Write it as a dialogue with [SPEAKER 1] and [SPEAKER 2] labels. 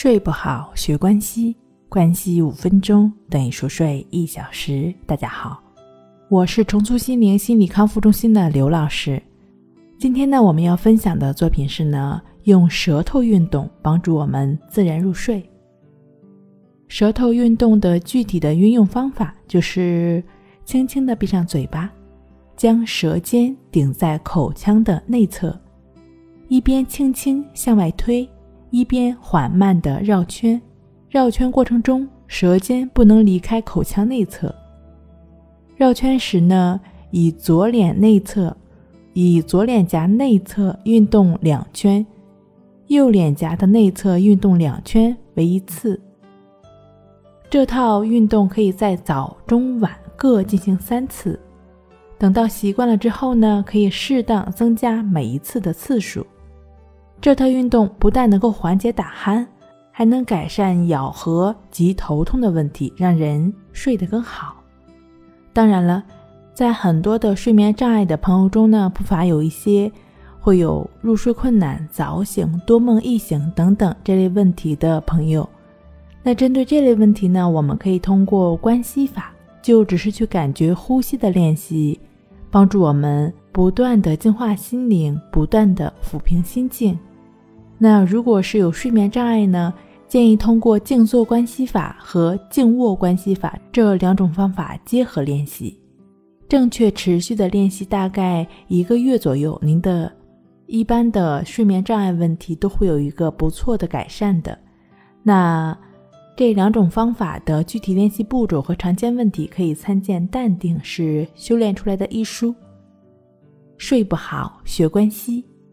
[SPEAKER 1] 睡不好，学关西，关系五分钟等于熟睡一小时。大家好，我是重塑心灵心理康复中心的刘老师。今天呢，我们要分享的作品是呢，用舌头运动帮助我们自然入睡。舌头运动的具体的运用方法就是轻轻的闭上嘴巴，将舌尖顶在口腔的内侧，一边轻轻向外推。一边缓慢地绕圈，绕圈过程中舌尖不能离开口腔内侧。绕圈时呢，以左脸内侧，以左脸颊内侧运动两圈，右脸颊的内侧运动两圈为一次。这套运动可以在早、中、晚各进行三次。等到习惯了之后呢，可以适当增加每一次的次数。这套运动不但能够缓解打鼾，还能改善咬合及头痛的问题，让人睡得更好。当然了，在很多的睡眠障碍的朋友中呢，不乏有一些会有入睡困难、早醒、多梦易醒等等这类问题的朋友。那针对这类问题呢，我们可以通过关系法，就只是去感觉呼吸的练习，帮助我们不断的净化心灵，不断的抚平心境。那如果是有睡眠障碍呢？建议通过静坐关系法和静卧关系法这两种方法结合练习，正确持续的练习大概一个月左右，您的一般的睡眠障碍问题都会有一个不错的改善的。那这两种方法的具体练习步骤和常见问题，可以参见《淡定是修炼出来的》一书。睡不好，学关系，